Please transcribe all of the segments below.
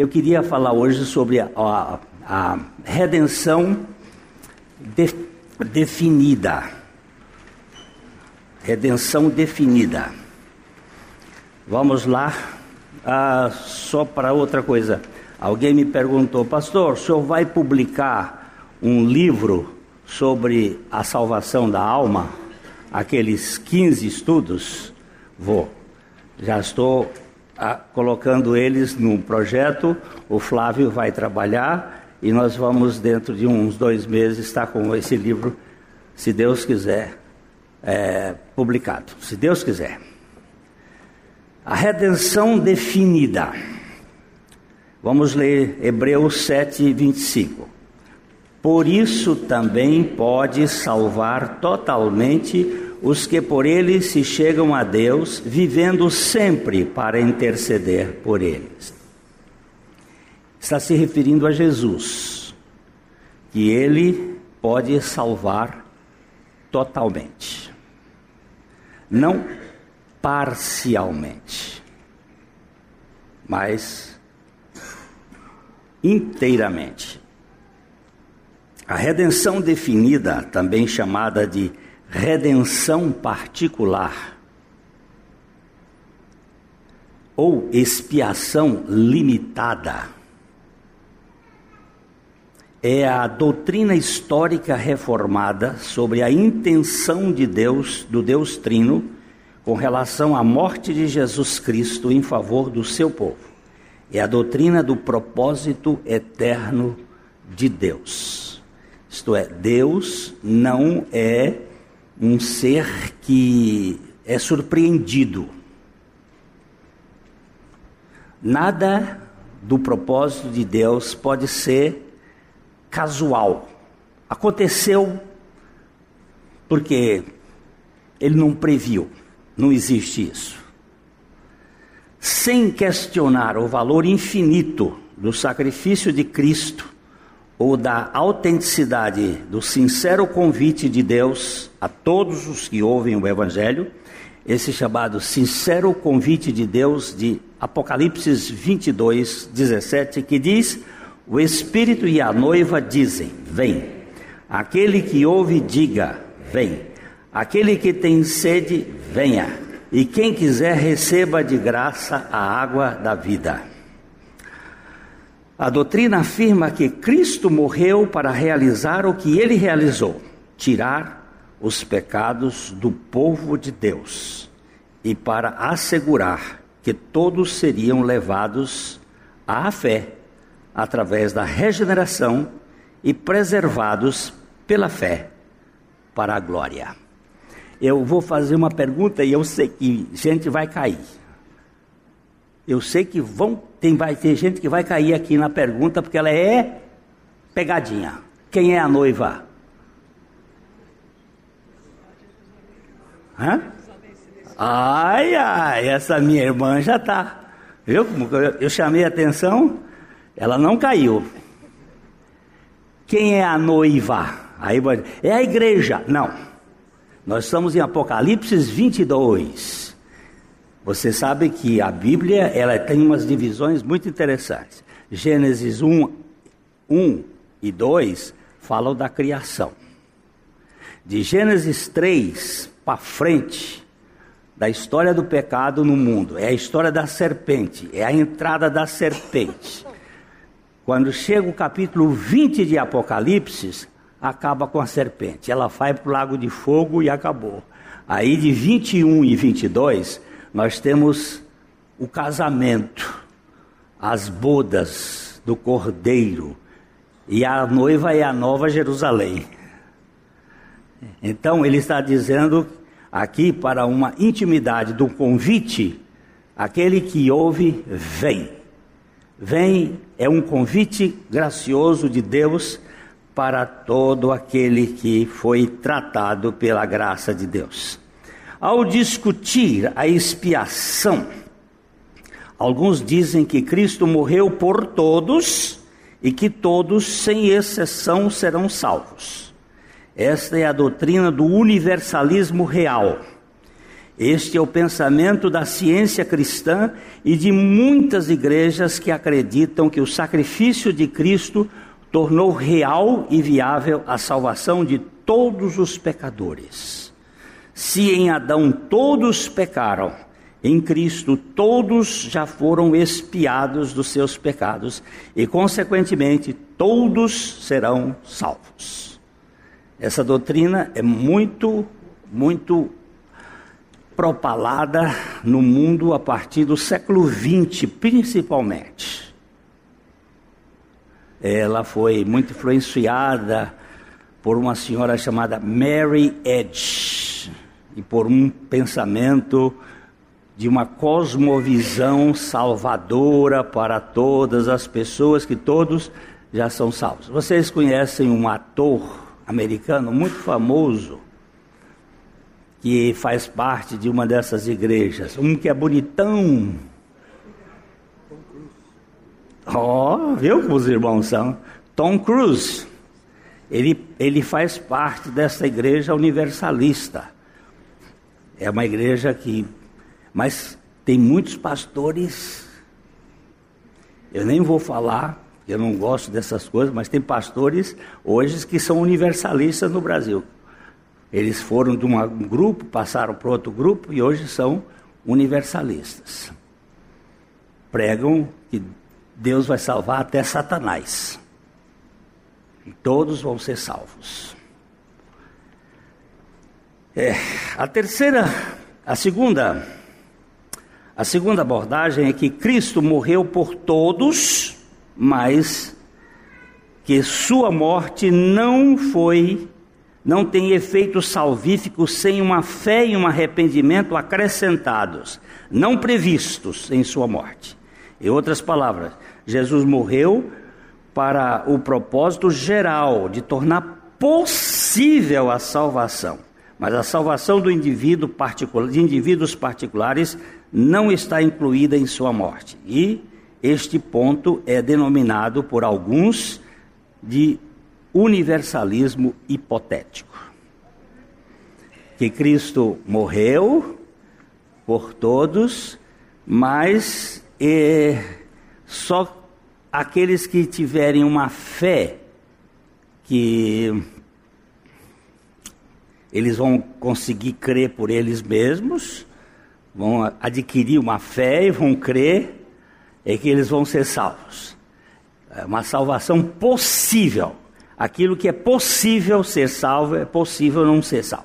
Eu queria falar hoje sobre a, a, a redenção de, definida. Redenção definida. Vamos lá, ah, só para outra coisa. Alguém me perguntou, pastor, o senhor vai publicar um livro sobre a salvação da alma? Aqueles 15 estudos? Vou. Já estou ah, colocando eles num projeto. O Flávio vai trabalhar e nós vamos, dentro de uns dois meses, estar com esse livro, se Deus quiser, é, publicado. Se Deus quiser. A redenção definida. Vamos ler Hebreus 7, 25. Por isso também pode salvar totalmente os que por ele se chegam a Deus, vivendo sempre para interceder por eles. Está se referindo a Jesus, que ele pode salvar totalmente, não parcialmente, mas inteiramente. A redenção definida, também chamada de redenção particular ou expiação limitada é a doutrina histórica reformada sobre a intenção de Deus, do Deus Trino, com relação à morte de Jesus Cristo em favor do seu povo. É a doutrina do propósito eterno de Deus. Isto é, Deus não é um ser que é surpreendido. Nada do propósito de Deus pode ser casual. Aconteceu porque ele não previu. Não existe isso. Sem questionar o valor infinito do sacrifício de Cristo ou da autenticidade do sincero convite de Deus a todos os que ouvem o Evangelho, esse chamado sincero convite de Deus de Apocalipse 22, 17, que diz: O Espírito e a noiva dizem: Vem. Aquele que ouve, diga: Vem. Aquele que tem sede, venha. E quem quiser, receba de graça a água da vida. A doutrina afirma que Cristo morreu para realizar o que ele realizou: tirar os pecados do povo de Deus e para assegurar que todos seriam levados à fé através da regeneração e preservados pela fé para a glória. Eu vou fazer uma pergunta e eu sei que gente vai cair. Eu sei que vão, tem, vai ter gente que vai cair aqui na pergunta, porque ela é pegadinha. Quem é a noiva? Hã? Ai, ai, essa minha irmã já está. Viu? Eu chamei a atenção, ela não caiu. Quem é a noiva? Aí é a igreja. Não. Nós estamos em Apocalipse 22. Você sabe que a Bíblia ela tem umas divisões muito interessantes. Gênesis 1, 1 e 2 falam da criação. De Gênesis 3 para frente, da história do pecado no mundo, é a história da serpente, é a entrada da serpente. Quando chega o capítulo 20 de Apocalipse, acaba com a serpente. Ela vai para o lago de fogo e acabou. Aí de 21 e 22 nós temos o casamento, as bodas do cordeiro, e a noiva é a nova Jerusalém. Então ele está dizendo aqui para uma intimidade do convite, aquele que ouve, vem. Vem é um convite gracioso de Deus para todo aquele que foi tratado pela graça de Deus. Ao discutir a expiação, alguns dizem que Cristo morreu por todos e que todos, sem exceção, serão salvos. Esta é a doutrina do universalismo real. Este é o pensamento da ciência cristã e de muitas igrejas que acreditam que o sacrifício de Cristo tornou real e viável a salvação de todos os pecadores. Se em Adão todos pecaram, em Cristo todos já foram expiados dos seus pecados e, consequentemente, todos serão salvos. Essa doutrina é muito, muito propalada no mundo a partir do século XX, principalmente. Ela foi muito influenciada por uma senhora chamada Mary Edge e por um pensamento de uma cosmovisão salvadora para todas as pessoas, que todos já são salvos. Vocês conhecem um ator americano muito famoso que faz parte de uma dessas igrejas, um que é bonitão. Ó, oh, viu como os irmãos são? Tom Cruise. Ele, ele faz parte dessa igreja universalista. É uma igreja que. Mas tem muitos pastores. Eu nem vou falar, eu não gosto dessas coisas, mas tem pastores hoje que são universalistas no Brasil. Eles foram de um grupo, passaram para outro grupo e hoje são universalistas. Pregam que Deus vai salvar até Satanás. E todos vão ser salvos. É, a terceira, a segunda, a segunda abordagem é que Cristo morreu por todos, mas que sua morte não foi não tem efeito salvífico sem uma fé e um arrependimento acrescentados, não previstos em sua morte. Em outras palavras, Jesus morreu para o propósito geral de tornar possível a salvação. Mas a salvação do indivíduo particular, de indivíduos particulares não está incluída em sua morte. E este ponto é denominado por alguns de universalismo hipotético. Que Cristo morreu por todos, mas só aqueles que tiverem uma fé que eles vão conseguir crer por eles mesmos, vão adquirir uma fé e vão crer, é que eles vão ser salvos. É uma salvação possível aquilo que é possível ser salvo, é possível não ser salvo.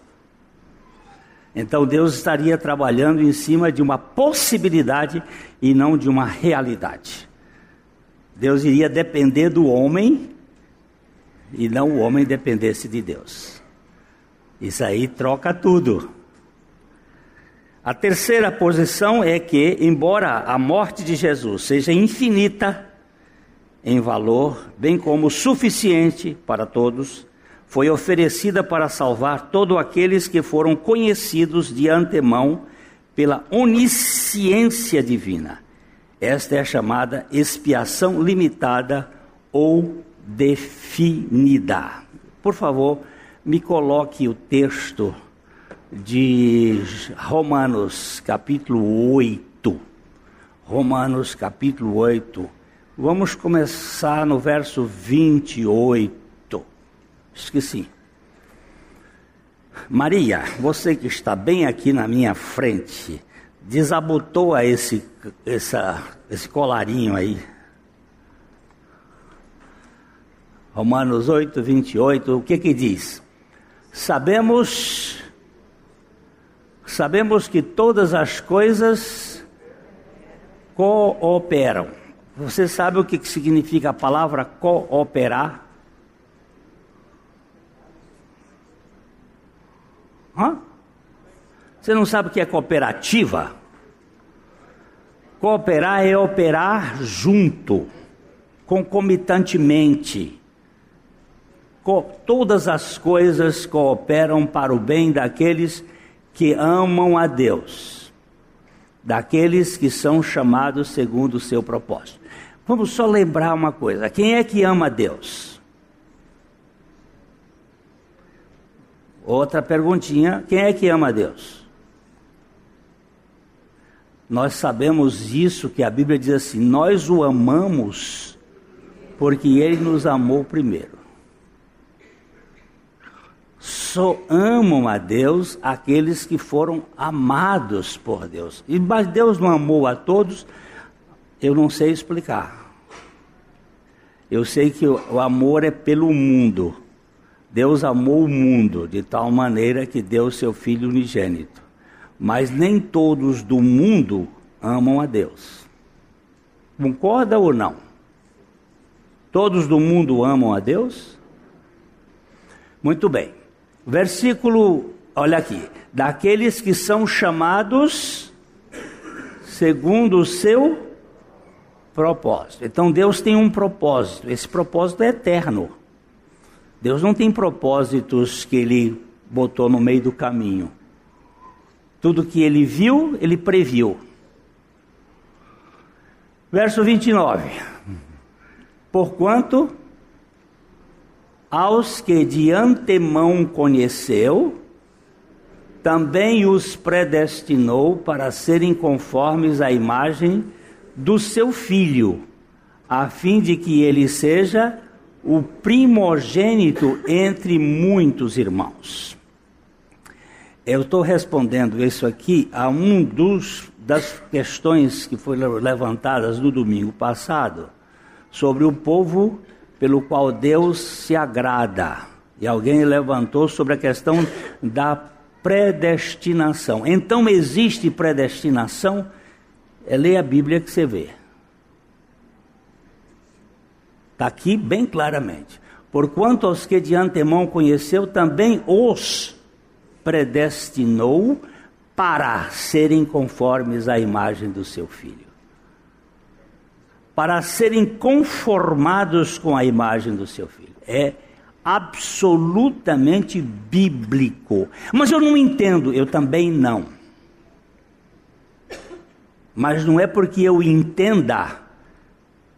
Então Deus estaria trabalhando em cima de uma possibilidade e não de uma realidade. Deus iria depender do homem e não o homem dependesse de Deus. Isso aí troca tudo. A terceira posição é que, embora a morte de Jesus seja infinita, em valor, bem como suficiente para todos, foi oferecida para salvar todos aqueles que foram conhecidos de antemão pela onisciência divina. Esta é a chamada expiação limitada ou definida. Por favor, me coloque o texto de Romanos capítulo 8. Romanos capítulo 8 Vamos começar no verso 28. Esqueci. Maria, você que está bem aqui na minha frente, desabotou a esse, essa, esse colarinho aí. Romanos 8, 28, o que que diz? Sabemos, sabemos que todas as coisas cooperam você sabe o que significa a palavra cooperar? Hã? Você não sabe o que é cooperativa? Cooperar é operar junto, concomitantemente. Todas as coisas cooperam para o bem daqueles que amam a Deus, daqueles que são chamados segundo o seu propósito. Vamos só lembrar uma coisa: quem é que ama Deus? Outra perguntinha: quem é que ama Deus? nós sabemos isso que a Bíblia diz assim: nós o amamos porque ele nos amou primeiro. Só amam a Deus aqueles que foram amados por Deus. E mas Deus não amou a todos, eu não sei explicar. Eu sei que o amor é pelo mundo. Deus amou o mundo de tal maneira que deu seu filho unigênito. Mas nem todos do mundo amam a Deus. Concorda ou não? Todos do mundo amam a Deus? Muito bem. Versículo, olha aqui. Daqueles que são chamados segundo o seu propósito. Então Deus tem um propósito. Esse propósito é eterno. Deus não tem propósitos que ele botou no meio do caminho. Tudo que ele viu, ele previu. Verso 29. Porquanto aos que de antemão conheceu, também os predestinou para serem conformes à imagem do seu filho, a fim de que ele seja o primogênito entre muitos irmãos. Eu estou respondendo isso aqui a um dos das questões que foram levantadas no domingo passado sobre o povo pelo qual Deus se agrada. E alguém levantou sobre a questão da predestinação. Então existe predestinação? É ler a Bíblia que você vê. Está aqui bem claramente. Porquanto aos que de antemão conheceu, também os predestinou para serem conformes à imagem do seu filho. Para serem conformados com a imagem do seu filho. É absolutamente bíblico. Mas eu não entendo, eu também não. Mas não é porque eu entenda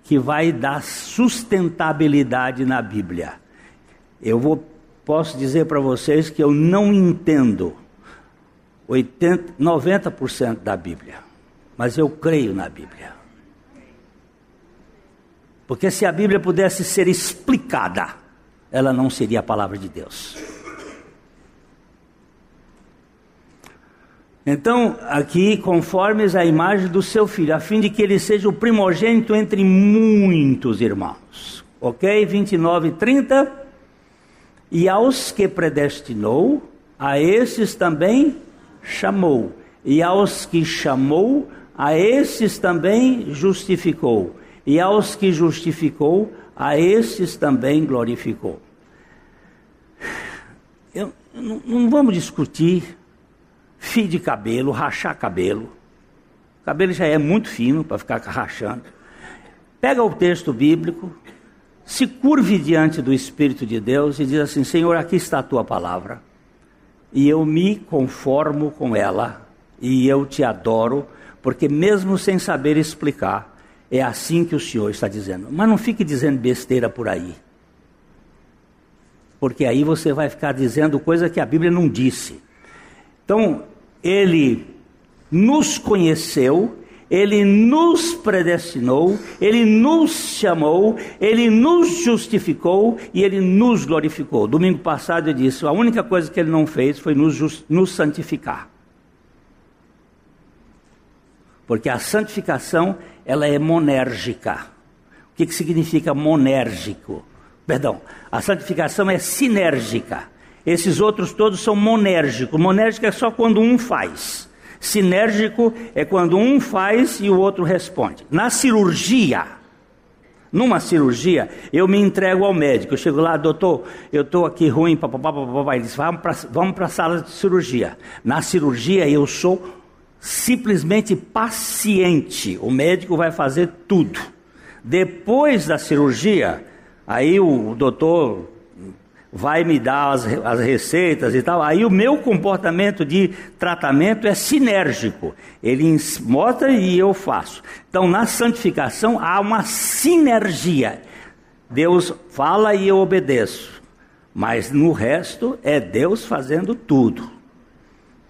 que vai dar sustentabilidade na Bíblia. Eu vou, posso dizer para vocês que eu não entendo 80, 90% da Bíblia, mas eu creio na Bíblia. Porque se a Bíblia pudesse ser explicada, ela não seria a palavra de Deus. Então, aqui, conformes a imagem do seu filho, a fim de que ele seja o primogênito entre muitos irmãos. Ok? 29 e 30. E aos que predestinou, a esses também chamou. E aos que chamou, a esses também justificou. E aos que justificou, a esses também glorificou. Eu, não, não vamos discutir fio de cabelo, rachar cabelo. O cabelo já é muito fino para ficar rachando. Pega o texto bíblico, se curve diante do Espírito de Deus e diz assim: Senhor, aqui está a tua palavra, e eu me conformo com ela, e eu te adoro, porque mesmo sem saber explicar, é assim que o Senhor está dizendo. Mas não fique dizendo besteira por aí. Porque aí você vai ficar dizendo coisa que a Bíblia não disse. Então, ele nos conheceu, ele nos predestinou, ele nos chamou, ele nos justificou e ele nos glorificou. Domingo passado eu disse: a única coisa que ele não fez foi nos, nos santificar. Porque a santificação ela é monérgica. O que, que significa monérgico? Perdão, a santificação é sinérgica. Esses outros todos são monérgicos. Monérgico é só quando um faz. Sinérgico é quando um faz e o outro responde. Na cirurgia, numa cirurgia, eu me entrego ao médico. Eu chego lá, doutor, eu estou aqui ruim, papapá, papapá. Ele diz, vamos para a sala de cirurgia. Na cirurgia, eu sou simplesmente paciente. O médico vai fazer tudo. Depois da cirurgia, aí o doutor vai me dar as, as receitas e tal. Aí o meu comportamento de tratamento é sinérgico. Ele mostra e eu faço. Então, na santificação há uma sinergia. Deus fala e eu obedeço. Mas no resto é Deus fazendo tudo.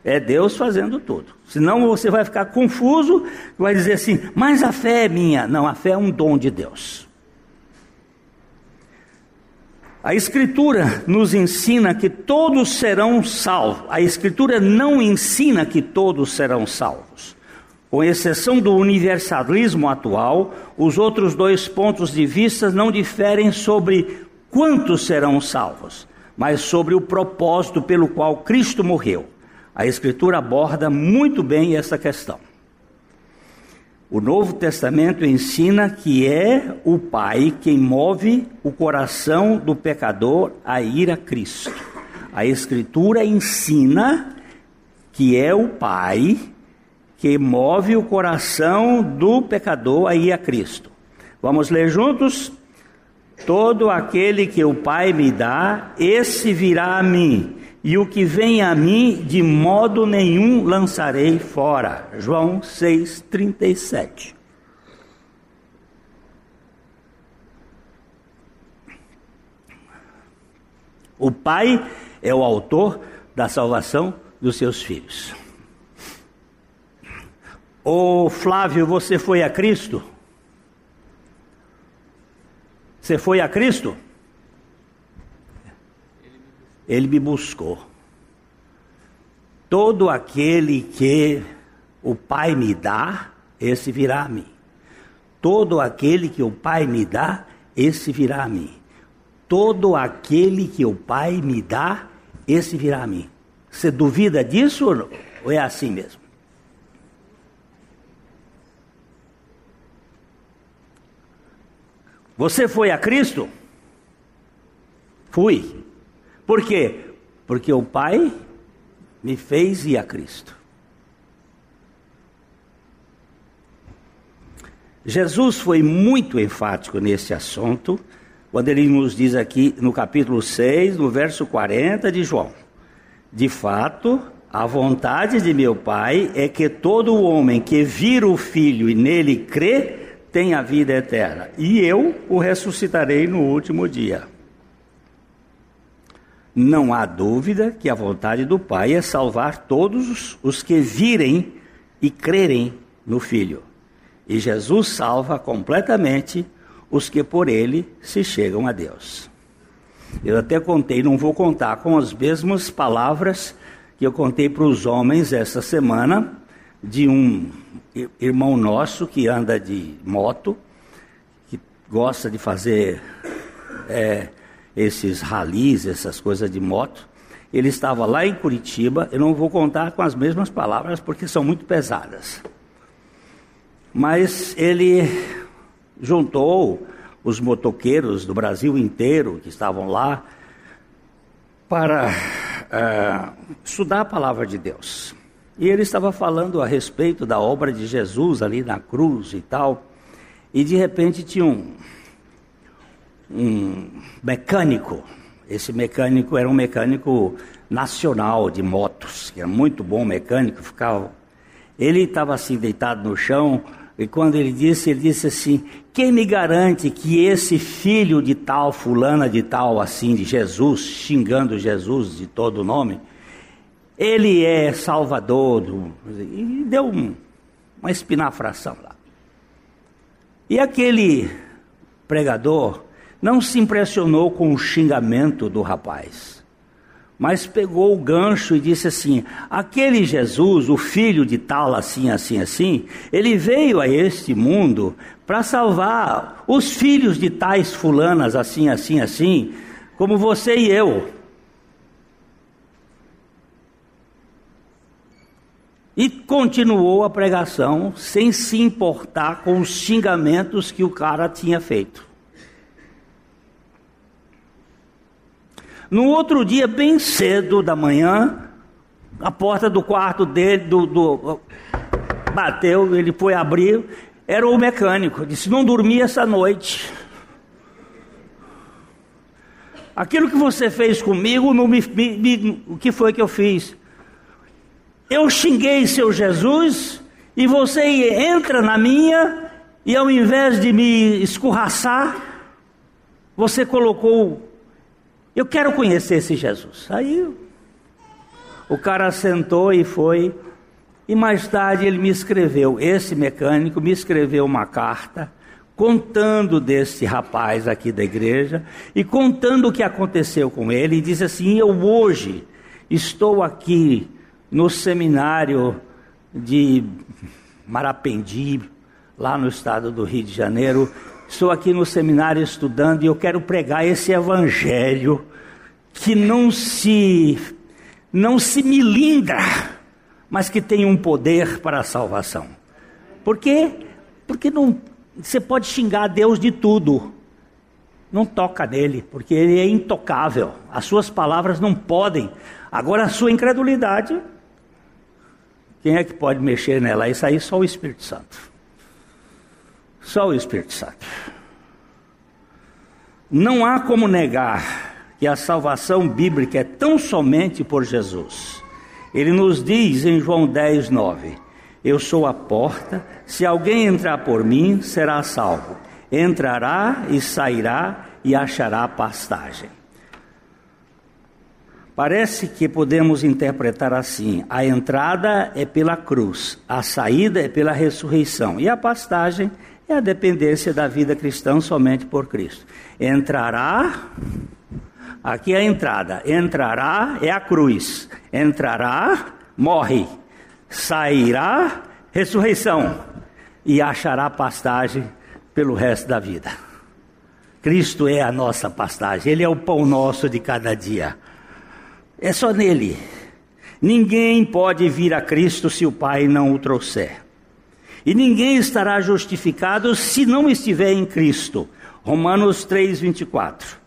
É Deus fazendo tudo. Senão você vai ficar confuso, vai dizer assim: mas a fé é minha. Não, a fé é um dom de Deus. A Escritura nos ensina que todos serão salvos. A Escritura não ensina que todos serão salvos. Com exceção do universalismo atual, os outros dois pontos de vista não diferem sobre quantos serão salvos, mas sobre o propósito pelo qual Cristo morreu. A Escritura aborda muito bem essa questão. O Novo Testamento ensina que é o Pai quem move o coração do pecador a ir a Cristo. A Escritura ensina que é o Pai que move o coração do pecador a ir a Cristo. Vamos ler juntos? Todo aquele que o Pai me dá, esse virá a mim e o que vem a mim, de modo nenhum lançarei fora. João 6,37. O Pai é o autor da salvação dos seus filhos. Ô Flávio, você foi a Cristo? Você foi a Cristo? ele me buscou. Todo aquele que o Pai me dá, esse virá a mim. Todo aquele que o Pai me dá, esse virá a mim. Todo aquele que o Pai me dá, esse virá a mim. Você duvida disso ou é assim mesmo? Você foi a Cristo? Fui. Por quê? Porque o Pai me fez ir a Cristo. Jesus foi muito enfático nesse assunto, quando ele nos diz aqui no capítulo 6, no verso 40 de João: De fato, a vontade de meu Pai é que todo homem que vira o Filho e nele crê, tenha vida eterna, e eu o ressuscitarei no último dia. Não há dúvida que a vontade do Pai é salvar todos os que virem e crerem no Filho. E Jesus salva completamente os que por ele se chegam a Deus. Eu até contei, não vou contar com as mesmas palavras que eu contei para os homens essa semana, de um irmão nosso que anda de moto, que gosta de fazer é, esses ralis, essas coisas de moto. Ele estava lá em Curitiba, eu não vou contar com as mesmas palavras porque são muito pesadas. Mas ele juntou os motoqueiros do Brasil inteiro que estavam lá para uh, estudar a palavra de Deus. E ele estava falando a respeito da obra de Jesus ali na cruz e tal. E de repente tinha um, um mecânico. Esse mecânico era um mecânico nacional de motos, que era muito bom mecânico, ficava. Ele estava assim deitado no chão, e quando ele disse, ele disse assim: Quem me garante que esse filho de tal, fulana de tal, assim, de Jesus, xingando Jesus de todo nome, ele é salvador. Do... E deu um, uma espinafração lá. E aquele pregador não se impressionou com o xingamento do rapaz, mas pegou o gancho e disse assim: aquele Jesus, o filho de tal, assim, assim, assim, ele veio a este mundo para salvar os filhos de tais fulanas, assim, assim, assim, como você e eu. E continuou a pregação sem se importar com os xingamentos que o cara tinha feito. No outro dia, bem cedo da manhã, a porta do quarto dele do, do, bateu, ele foi abrir, era o mecânico, disse: Não dormi essa noite. Aquilo que você fez comigo, não me, me, me, o que foi que eu fiz? Eu xinguei seu Jesus e você entra na minha e ao invés de me escorraçar, você colocou eu quero conhecer esse Jesus. Aí O cara sentou e foi. E mais tarde ele me escreveu, esse mecânico me escreveu uma carta contando desse rapaz aqui da igreja e contando o que aconteceu com ele, e diz assim: Eu hoje estou aqui no seminário de Marapendi, lá no estado do Rio de Janeiro. Estou aqui no seminário estudando e eu quero pregar esse evangelho que não se não se milindra, mas que tem um poder para a salvação. Por quê? Porque não você pode xingar Deus de tudo. Não toca nele, porque ele é intocável. As suas palavras não podem. Agora, a sua incredulidade, quem é que pode mexer nela? Isso aí só o Espírito Santo. Só o Espírito Santo. Não há como negar que a salvação bíblica é tão somente por Jesus. Ele nos diz em João 10, 9: Eu sou a porta, se alguém entrar por mim, será salvo. Entrará e sairá e achará pastagem. Parece que podemos interpretar assim: a entrada é pela cruz, a saída é pela ressurreição, e a pastagem é a dependência da vida cristã somente por Cristo. Entrará, aqui é a entrada, entrará é a cruz, entrará, morre, sairá, ressurreição, e achará pastagem pelo resto da vida. Cristo é a nossa pastagem, Ele é o pão nosso de cada dia. É só nele. Ninguém pode vir a Cristo se o Pai não o trouxer. E ninguém estará justificado se não estiver em Cristo. Romanos 3, 24.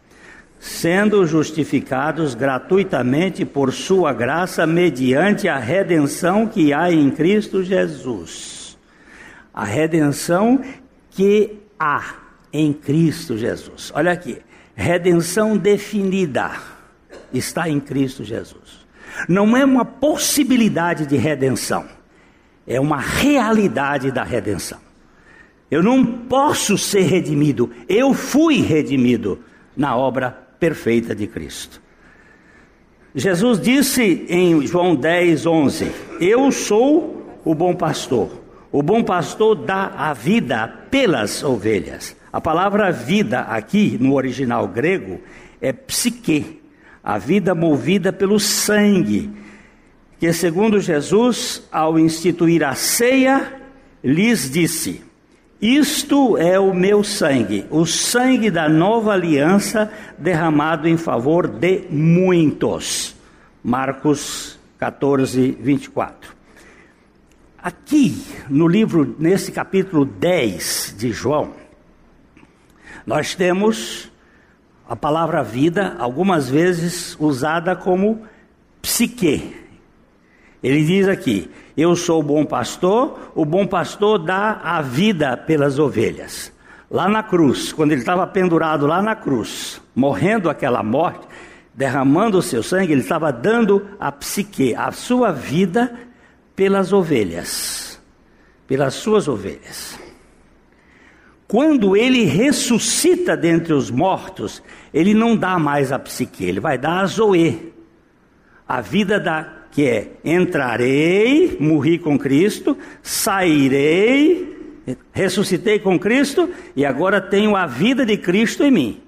Sendo justificados gratuitamente por Sua graça, mediante a redenção que há em Cristo Jesus. A redenção que há em Cristo Jesus. Olha aqui, redenção definida está em Cristo Jesus. Não é uma possibilidade de redenção é uma realidade da redenção. Eu não posso ser redimido, eu fui redimido na obra perfeita de Cristo. Jesus disse em João 10, 11: Eu sou o bom pastor. O bom pastor dá a vida pelas ovelhas. A palavra vida aqui no original grego é psique, a vida movida pelo sangue que, segundo Jesus, ao instituir a ceia, lhes disse: Isto é o meu sangue, o sangue da nova aliança derramado em favor de muitos. Marcos 14, 24. Aqui no livro, nesse capítulo 10 de João, nós temos a palavra vida, algumas vezes usada como psique, ele diz aqui: Eu sou o bom pastor, o bom pastor dá a vida pelas ovelhas. Lá na cruz, quando ele estava pendurado lá na cruz, morrendo aquela morte, derramando o seu sangue, ele estava dando a psique, a sua vida pelas ovelhas, pelas suas ovelhas. Quando ele ressuscita dentre os mortos, ele não dá mais a psique, ele vai dar a zoe, a vida da que é entrarei, morri com Cristo, sairei, ressuscitei com Cristo e agora tenho a vida de Cristo em mim.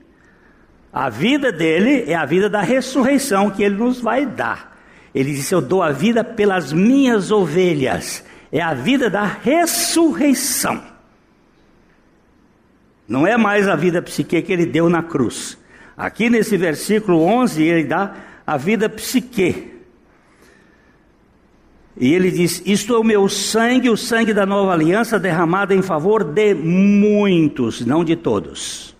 A vida dele é a vida da ressurreição que ele nos vai dar. Ele disse: Eu dou a vida pelas minhas ovelhas. É a vida da ressurreição. Não é mais a vida psique que ele deu na cruz. Aqui nesse versículo 11, ele dá a vida psique, e ele diz: Isto é o meu sangue, o sangue da nova aliança, derramado em favor de muitos, não de todos.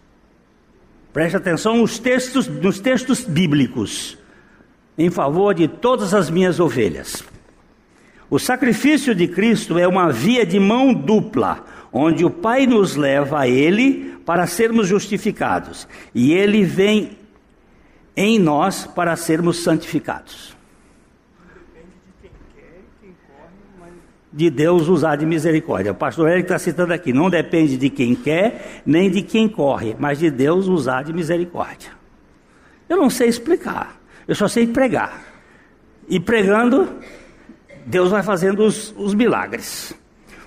Preste atenção nos textos, nos textos bíblicos, em favor de todas as minhas ovelhas. O sacrifício de Cristo é uma via de mão dupla, onde o Pai nos leva a Ele para sermos justificados, e Ele vem em nós para sermos santificados. de Deus usar de misericórdia. O pastor Eric está citando aqui, não depende de quem quer, nem de quem corre, mas de Deus usar de misericórdia. Eu não sei explicar, eu só sei pregar. E pregando, Deus vai fazendo os, os milagres.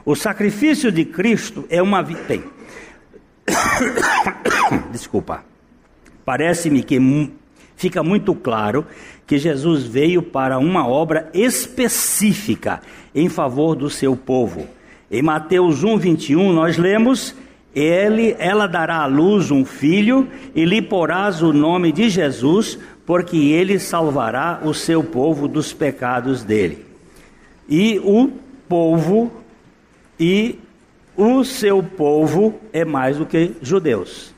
O sacrifício de Cristo é uma vida. Desculpa. Parece-me que fica muito claro que Jesus veio para uma obra específica em favor do seu povo. Em Mateus 1, 21, nós lemos: ele, ela dará à luz um filho e lhe porás o nome de Jesus, porque ele salvará o seu povo dos pecados dele. E o povo e o seu povo é mais do que judeus.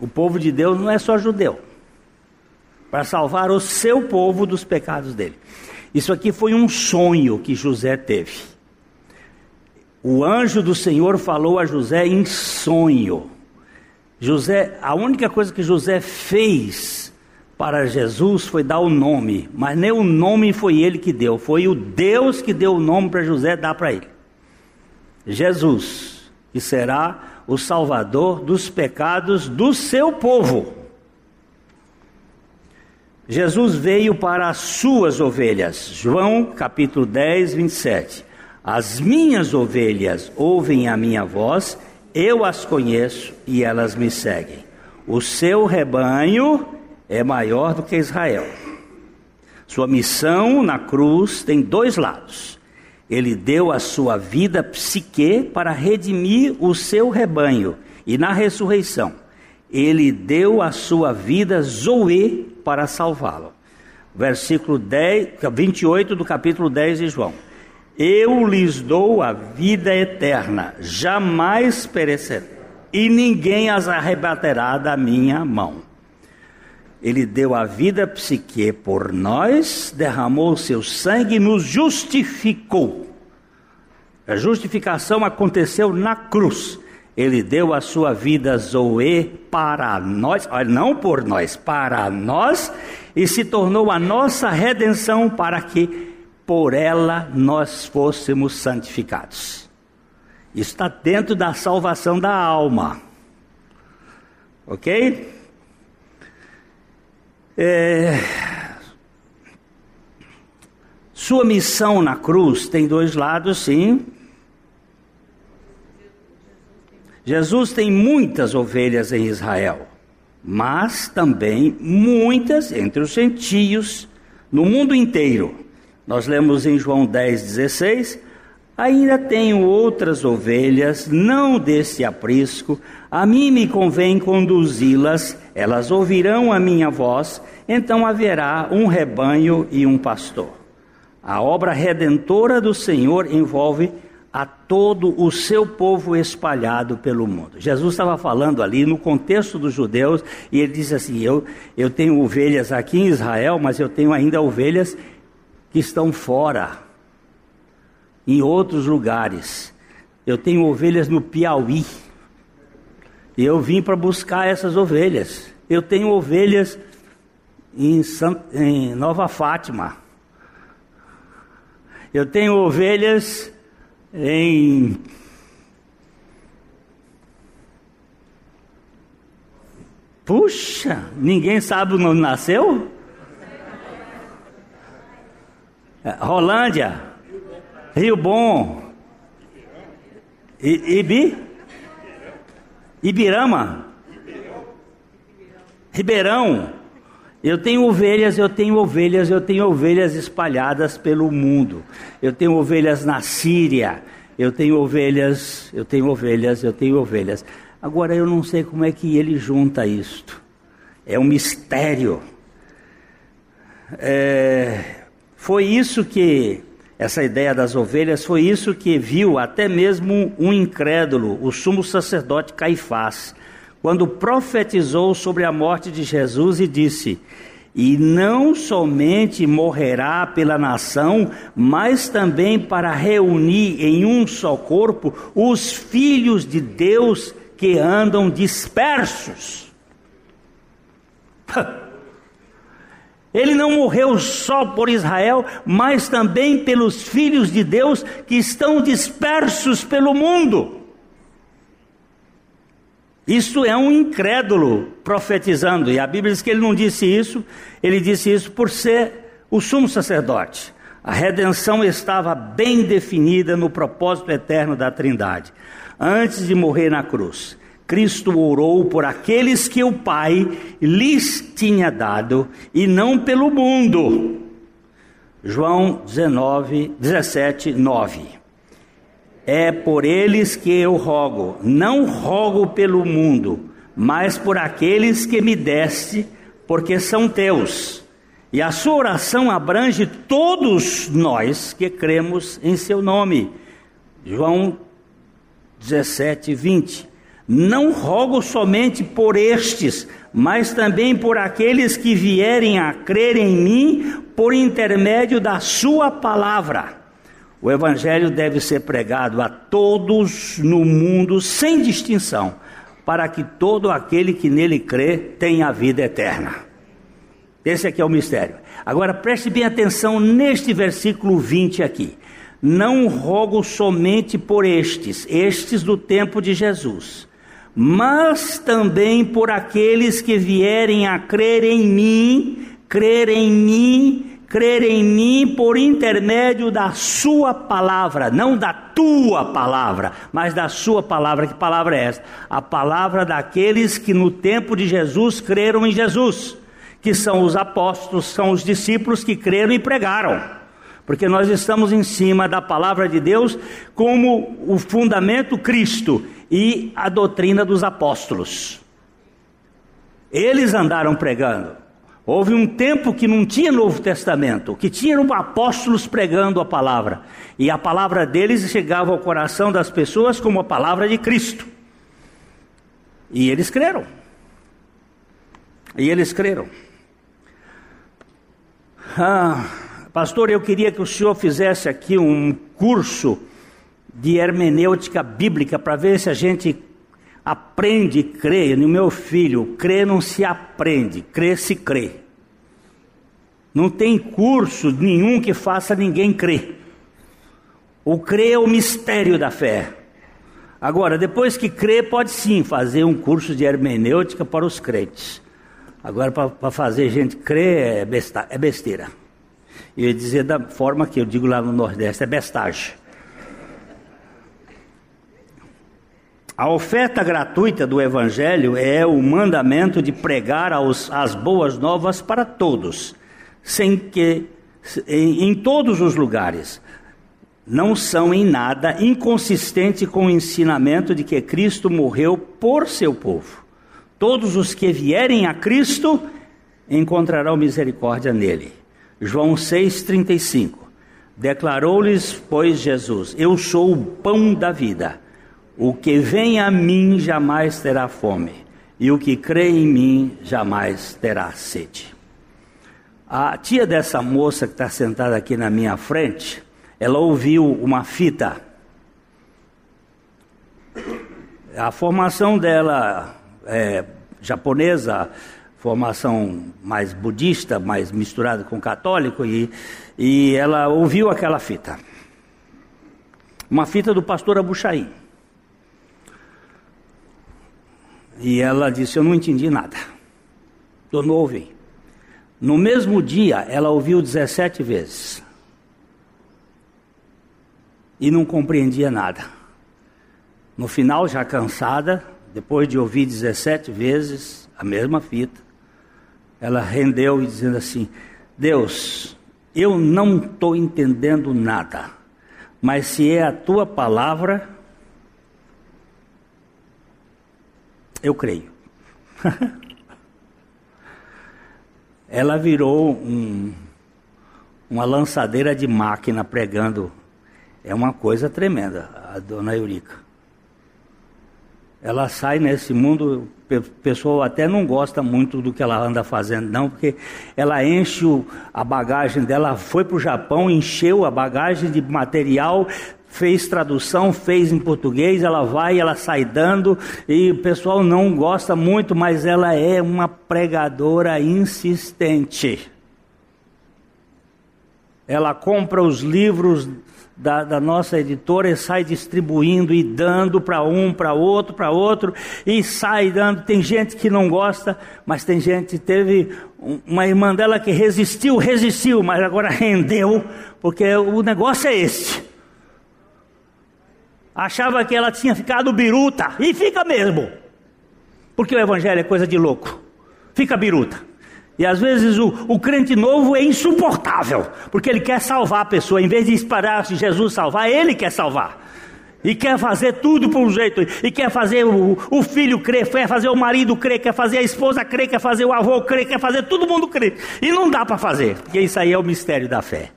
O povo de Deus não é só judeu. Para salvar o seu povo dos pecados dele. Isso aqui foi um sonho que José teve. O anjo do Senhor falou a José em sonho. José, a única coisa que José fez para Jesus foi dar o nome, mas nem o nome foi ele que deu, foi o Deus que deu o nome para José dar para ele. Jesus, que será o Salvador dos pecados do seu povo. Jesus veio para as suas ovelhas. João capítulo 10, 27. As minhas ovelhas ouvem a minha voz, eu as conheço e elas me seguem. O seu rebanho é maior do que Israel. Sua missão na cruz tem dois lados. Ele deu a sua vida psique para redimir o seu rebanho, e na ressurreição, ele deu a sua vida zoe para salvá-lo. Versículo 10, 28 do capítulo 10 de João. Eu lhes dou a vida eterna, jamais perecerão, e ninguém as arrebatará da minha mão. Ele deu a vida psique por nós, derramou seu sangue e nos justificou. A justificação aconteceu na cruz. Ele deu a sua vida Zoe para nós, não por nós, para nós, e se tornou a nossa redenção para que por ela nós fôssemos santificados. Isso está dentro da salvação da alma. Ok? É... Sua missão na cruz tem dois lados, sim. Jesus tem muitas ovelhas em Israel, mas também muitas entre os gentios no mundo inteiro. Nós lemos em João 10, 16: Ainda tenho outras ovelhas, não desse aprisco, a mim me convém conduzi-las, elas ouvirão a minha voz, então haverá um rebanho e um pastor. A obra redentora do Senhor envolve a todo o seu povo espalhado pelo mundo. Jesus estava falando ali no contexto dos judeus e ele disse assim: eu, eu tenho ovelhas aqui em Israel, mas eu tenho ainda ovelhas que estão fora, em outros lugares. Eu tenho ovelhas no Piauí. E eu vim para buscar essas ovelhas. Eu tenho ovelhas em, em Nova Fátima. Eu tenho ovelhas em Puxa, ninguém sabe onde nasceu? É, Rolândia, Rio Bom, Ibi, Ibirama, Ribeirão. Eu tenho ovelhas, eu tenho ovelhas, eu tenho ovelhas espalhadas pelo mundo. Eu tenho ovelhas na Síria, eu tenho ovelhas, eu tenho ovelhas, eu tenho ovelhas. Agora eu não sei como é que ele junta isto. É um mistério. É, foi isso que essa ideia das ovelhas foi isso que viu até mesmo um incrédulo, o sumo sacerdote Caifás quando profetizou sobre a morte de Jesus e disse: E não somente morrerá pela nação, mas também para reunir em um só corpo os filhos de Deus que andam dispersos. Ele não morreu só por Israel, mas também pelos filhos de Deus que estão dispersos pelo mundo. Isso é um incrédulo profetizando, e a Bíblia diz que ele não disse isso, ele disse isso por ser O sumo sacerdote, a redenção estava bem definida no propósito eterno da Trindade. Antes de morrer na cruz, Cristo orou por aqueles que o Pai lhes tinha dado e não pelo mundo. João 19, 17, 9. É por eles que eu rogo, não rogo pelo mundo, mas por aqueles que me deste, porque são teus. E a sua oração abrange todos nós que cremos em seu nome. João 17, 20. Não rogo somente por estes, mas também por aqueles que vierem a crer em mim por intermédio da Sua palavra. O Evangelho deve ser pregado a todos no mundo, sem distinção, para que todo aquele que nele crê tenha a vida eterna. Esse aqui é o mistério. Agora preste bem atenção neste versículo 20 aqui. Não rogo somente por estes, estes do tempo de Jesus mas também por aqueles que vierem a crer em mim, crer em mim, crer em mim por intermédio da Sua palavra, não da tua palavra, mas da Sua palavra. Que palavra é essa? A palavra daqueles que no tempo de Jesus creram em Jesus, que são os apóstolos, são os discípulos que creram e pregaram porque nós estamos em cima da palavra de Deus como o fundamento Cristo e a doutrina dos apóstolos. Eles andaram pregando. Houve um tempo que não tinha Novo Testamento, que tinham apóstolos pregando a palavra, e a palavra deles chegava ao coração das pessoas como a palavra de Cristo. E eles creram. E eles creram. Ah, Pastor, eu queria que o senhor fizesse aqui um curso de hermenêutica bíblica para ver se a gente aprende e crê. No meu filho, crê não se aprende, crê se crê. Não tem curso nenhum que faça ninguém crer. O crer é o mistério da fé. Agora, depois que crê, pode sim fazer um curso de hermenêutica para os crentes. Agora, para fazer gente crer é, besta, é besteira. Eu ia dizer da forma que eu digo lá no Nordeste, é bestagem. A oferta gratuita do Evangelho é o mandamento de pregar aos, as boas novas para todos, sem que em, em todos os lugares. Não são em nada inconsistente com o ensinamento de que Cristo morreu por seu povo. Todos os que vierem a Cristo encontrarão misericórdia nele. João 6,35. Declarou-lhes, pois, Jesus: Eu sou o pão da vida. O que vem a mim jamais terá fome, e o que crê em mim jamais terá sede. A tia dessa moça que está sentada aqui na minha frente, ela ouviu uma fita. A formação dela é japonesa, formação mais budista, mais misturada com católico, e, e ela ouviu aquela fita. Uma fita do pastor Abuchaim. E ela disse: Eu não entendi nada. Eu não ouvi. No mesmo dia, ela ouviu 17 vezes. E não compreendia nada. No final, já cansada, depois de ouvir 17 vezes a mesma fita, ela rendeu e dizendo assim: Deus, eu não estou entendendo nada, mas se é a tua palavra, eu creio. ela virou um, uma lançadeira de máquina pregando. É uma coisa tremenda, a dona Eurica. Ela sai nesse mundo a pessoa até não gosta muito do que ela anda fazendo, não, porque ela enche o, a bagagem dela, foi para o Japão, encheu a bagagem de material, fez tradução, fez em português, ela vai, ela sai dando, e o pessoal não gosta muito, mas ela é uma pregadora insistente. Ela compra os livros da, da nossa editora e sai distribuindo e dando para um, para outro, para outro, e sai dando. Tem gente que não gosta, mas tem gente, teve uma irmã dela que resistiu, resistiu, mas agora rendeu, porque o negócio é este. Achava que ela tinha ficado biruta, e fica mesmo, porque o evangelho é coisa de louco, fica biruta. E às vezes o, o crente novo é insuportável, porque ele quer salvar a pessoa, em vez de esperar se Jesus salvar, ele quer salvar. E quer fazer tudo por um jeito, e quer fazer o, o filho crer, quer fazer o marido crer, quer fazer a esposa crer, quer fazer o avô crer, quer fazer todo mundo crer. E não dá para fazer, porque isso aí é o mistério da fé.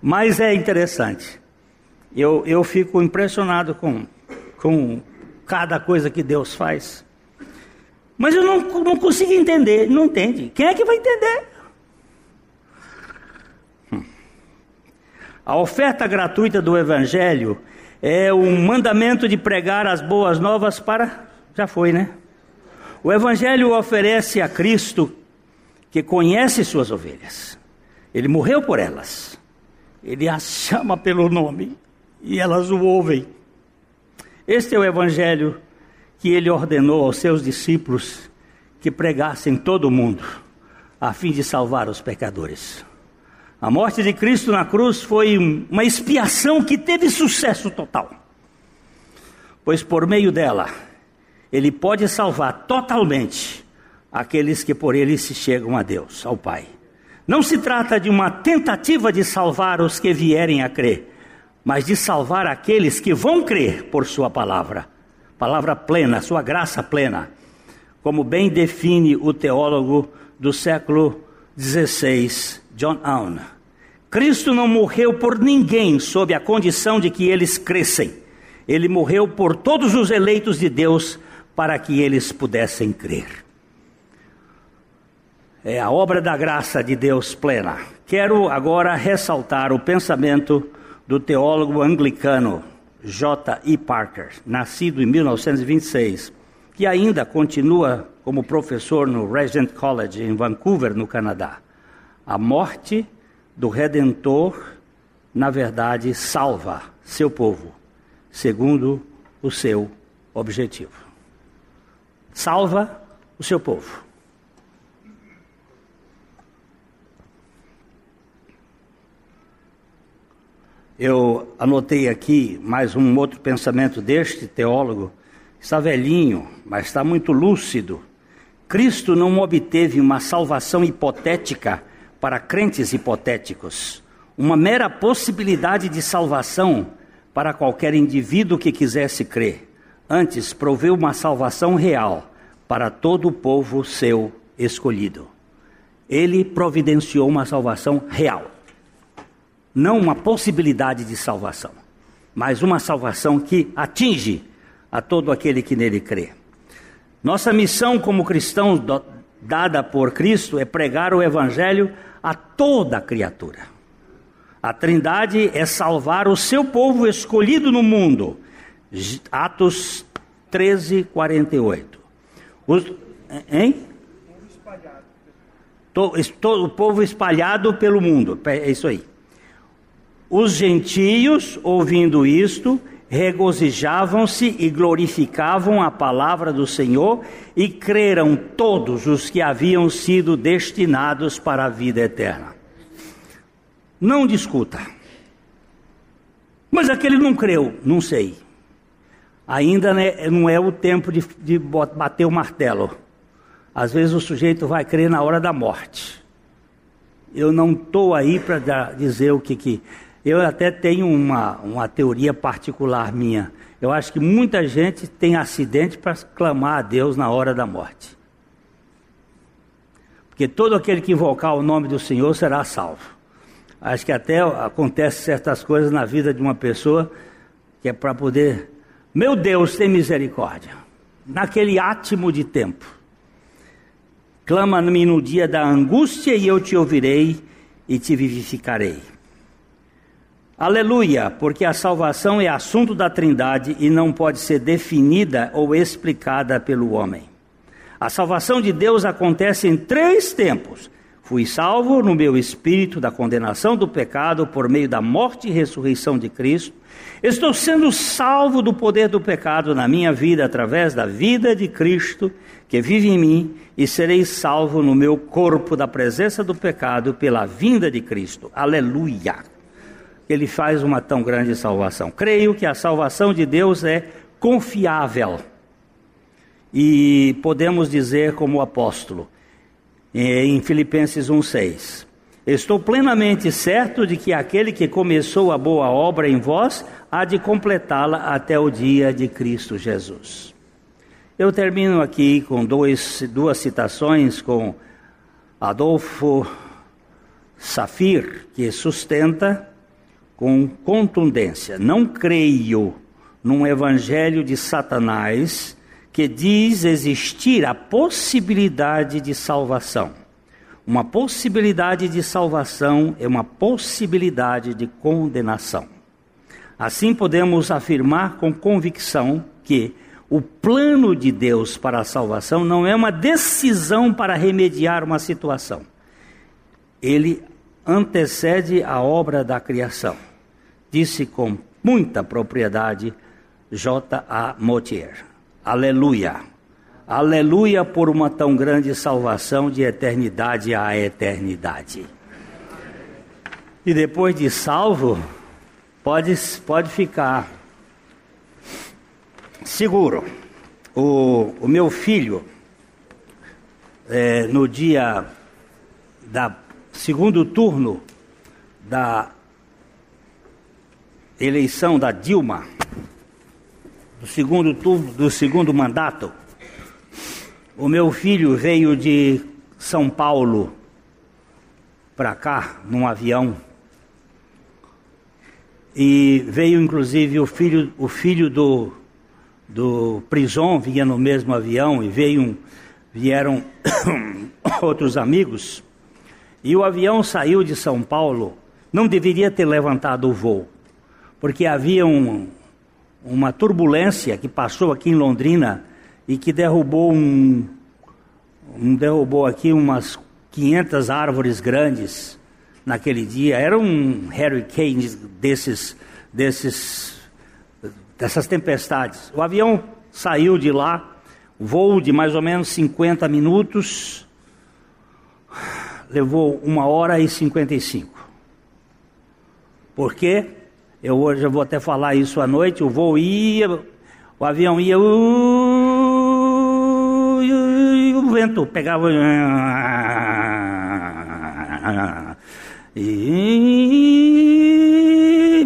Mas é interessante. Eu, eu fico impressionado com, com cada coisa que Deus faz. Mas eu não, não consigo entender, não entende. Quem é que vai entender? Hum. A oferta gratuita do Evangelho é o mandamento de pregar as boas novas para. Já foi, né? O Evangelho oferece a Cristo que conhece suas ovelhas. Ele morreu por elas. Ele as chama pelo nome e elas o ouvem. Este é o Evangelho que ele ordenou aos seus discípulos que pregassem todo o mundo, a fim de salvar os pecadores. A morte de Cristo na cruz foi uma expiação que teve sucesso total, pois por meio dela, ele pode salvar totalmente aqueles que por ele se chegam a Deus, ao Pai. Não se trata de uma tentativa de salvar os que vierem a crer, mas de salvar aqueles que vão crer por Sua palavra palavra plena, sua graça plena, como bem define o teólogo do século XVI, John Owen. Cristo não morreu por ninguém sob a condição de que eles crescem. Ele morreu por todos os eleitos de Deus para que eles pudessem crer. É a obra da graça de Deus plena. Quero agora ressaltar o pensamento do teólogo anglicano J. E. Parker, nascido em 1926, que ainda continua como professor no Regent College em Vancouver, no Canadá. A morte do Redentor, na verdade, salva seu povo, segundo o seu objetivo. Salva o seu povo. Eu anotei aqui mais um outro pensamento deste teólogo. Está velhinho, mas está muito lúcido. Cristo não obteve uma salvação hipotética para crentes hipotéticos, uma mera possibilidade de salvação para qualquer indivíduo que quisesse crer. Antes, proveu uma salvação real para todo o povo seu escolhido. Ele providenciou uma salvação real não uma possibilidade de salvação, mas uma salvação que atinge a todo aquele que nele crê. Nossa missão como cristãos dada por Cristo é pregar o evangelho a toda criatura. A Trindade é salvar o seu povo escolhido no mundo. Atos 13, 48. Os, hein? O povo espalhado pelo mundo. É isso aí. Os gentios, ouvindo isto, regozijavam-se e glorificavam a palavra do Senhor, e creram todos os que haviam sido destinados para a vida eterna. Não discuta. Mas aquele não creu, não sei. Ainda né, não é o tempo de, de bater o martelo. Às vezes o sujeito vai crer na hora da morte. Eu não estou aí para dizer o que, que eu até tenho uma, uma teoria particular minha. Eu acho que muita gente tem acidente para clamar a Deus na hora da morte. Porque todo aquele que invocar o nome do Senhor será salvo. Acho que até acontece certas coisas na vida de uma pessoa que é para poder, meu Deus, tem misericórdia. Naquele átimo de tempo. Clama-me no dia da angústia e eu te ouvirei e te vivificarei. Aleluia, porque a salvação é assunto da Trindade e não pode ser definida ou explicada pelo homem. A salvação de Deus acontece em três tempos: Fui salvo no meu espírito da condenação do pecado por meio da morte e ressurreição de Cristo. Estou sendo salvo do poder do pecado na minha vida através da vida de Cristo que vive em mim e serei salvo no meu corpo da presença do pecado pela vinda de Cristo. Aleluia! Ele faz uma tão grande salvação. Creio que a salvação de Deus é confiável. E podemos dizer como apóstolo, em Filipenses 1,6: Estou plenamente certo de que aquele que começou a boa obra em vós há de completá-la até o dia de Cristo Jesus. Eu termino aqui com dois, duas citações com Adolfo Safir, que sustenta com contundência: Não creio num evangelho de Satanás que diz existir a possibilidade de salvação. Uma possibilidade de salvação é uma possibilidade de condenação. Assim podemos afirmar com convicção que o plano de Deus para a salvação não é uma decisão para remediar uma situação. Ele antecede a obra da criação. Disse com muita propriedade J. A. Motier. Aleluia. Aleluia por uma tão grande salvação de eternidade a eternidade. E depois de salvo, pode, pode ficar seguro. O, o meu filho, é, no dia da segundo turno da eleição da Dilma, do segundo turno, do segundo mandato, o meu filho veio de São Paulo para cá num avião. E veio inclusive o filho, o filho do, do Prison vinha no mesmo avião e veio vieram outros amigos. E o avião saiu de São Paulo. Não deveria ter levantado o voo porque havia um, uma turbulência que passou aqui em Londrina e que derrubou um, um derrubou aqui umas 500 árvores grandes naquele dia. Era um hurricane desses desses dessas tempestades. O avião saiu de lá, voo de mais ou menos 50 minutos, levou uma hora e 55. Por quê? Eu hoje eu vou até falar isso à noite. O voo ia, o avião ia, uh, e o vento pegava. E,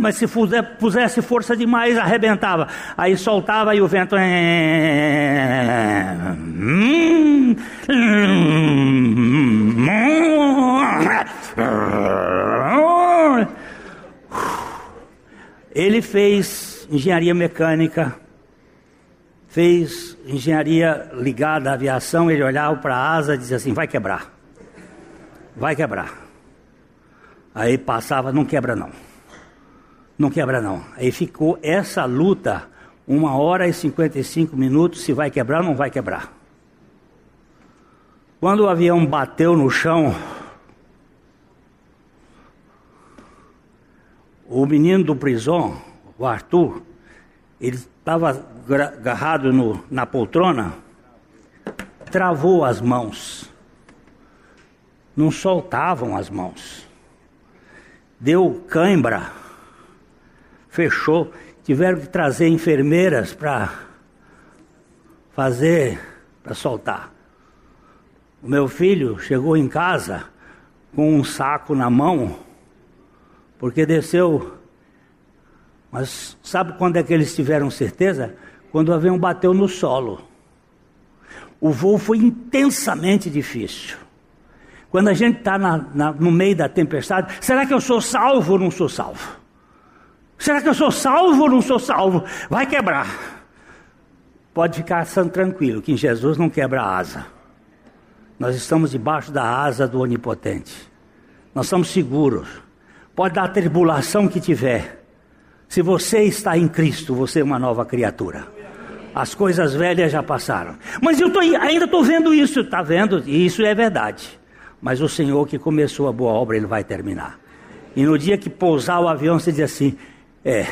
mas se pusesse força demais, arrebentava. Aí soltava e o vento. Ele fez engenharia mecânica, fez engenharia ligada à aviação. Ele olhava para a asa e dizia assim: vai quebrar, vai quebrar. Aí passava, não quebra não, não quebra não. Aí ficou essa luta, uma hora e 55 minutos: se vai quebrar ou não vai quebrar. Quando o avião bateu no chão, o menino do prisão, o Arthur, ele estava agarrado no, na poltrona, travou as mãos. Não soltavam as mãos. Deu cãibra, fechou. Tiveram que trazer enfermeiras para fazer, para soltar. O meu filho chegou em casa com um saco na mão porque desceu. Mas sabe quando é que eles tiveram certeza? Quando o avião bateu no solo. O voo foi intensamente difícil. Quando a gente está no meio da tempestade, será que eu sou salvo ou não sou salvo? Será que eu sou salvo ou não sou salvo? Vai quebrar. Pode ficar tranquilo, que em Jesus não quebra a asa. Nós estamos debaixo da asa do Onipotente. Nós estamos seguros. Pode dar a tribulação que tiver. Se você está em Cristo, você é uma nova criatura. As coisas velhas já passaram. Mas eu tô, ainda estou vendo isso, está vendo? Isso é verdade. mas o Senhor que começou a boa obra, Ele vai terminar. E no dia que pousar o avião, você diz assim: é,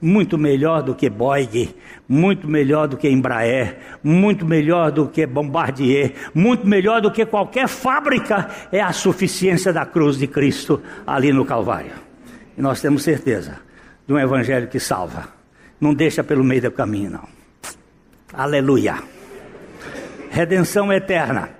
muito melhor do que Boeing, muito melhor do que Embraer, muito melhor do que Bombardier, muito melhor do que qualquer fábrica, é a suficiência da cruz de Cristo ali no Calvário. E nós temos certeza de um evangelho que salva, não deixa pelo meio do caminho, não. Aleluia. Redenção eterna.